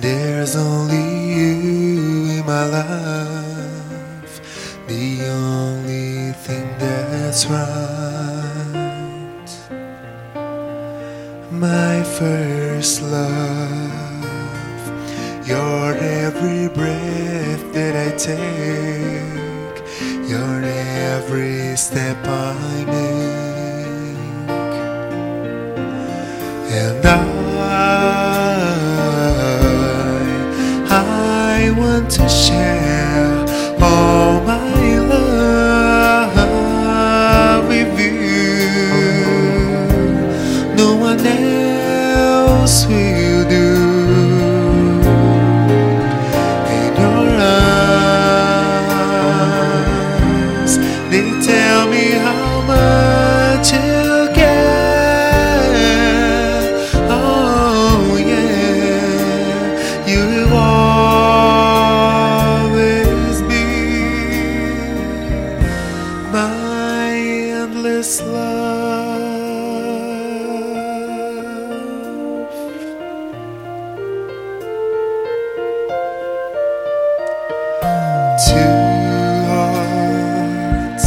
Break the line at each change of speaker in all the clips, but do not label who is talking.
There's only you in my life, the only thing that's right. My first love, your every breath that I take, your every step I make, and I. to share all my love with you. No one else will endless love. Two hearts,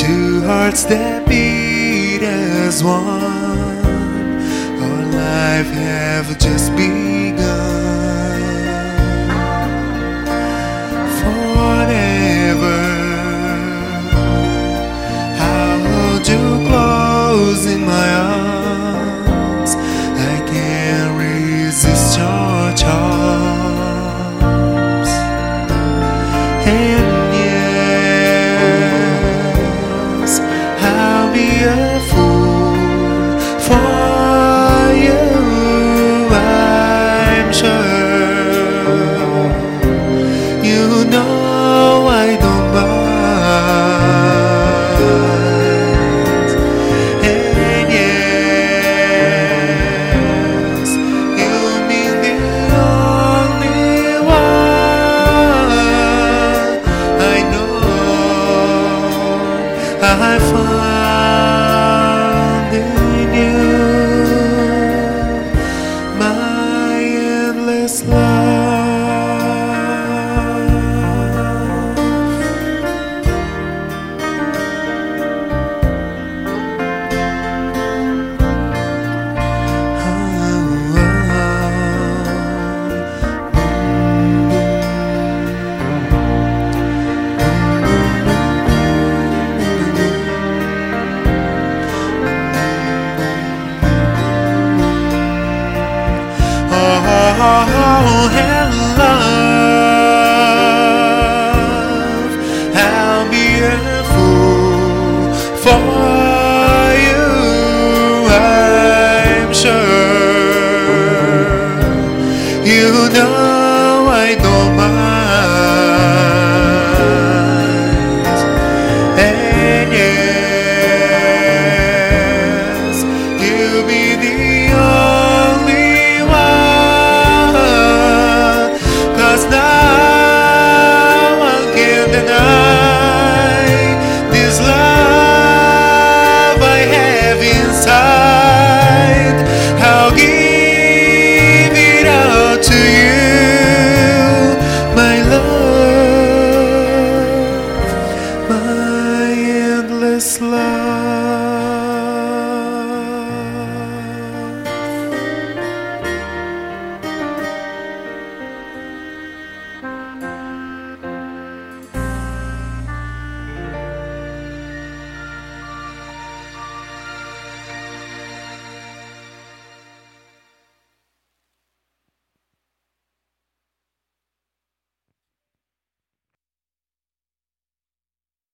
two hearts that beat as one. Our life have just begun. I For you. I'm sure you know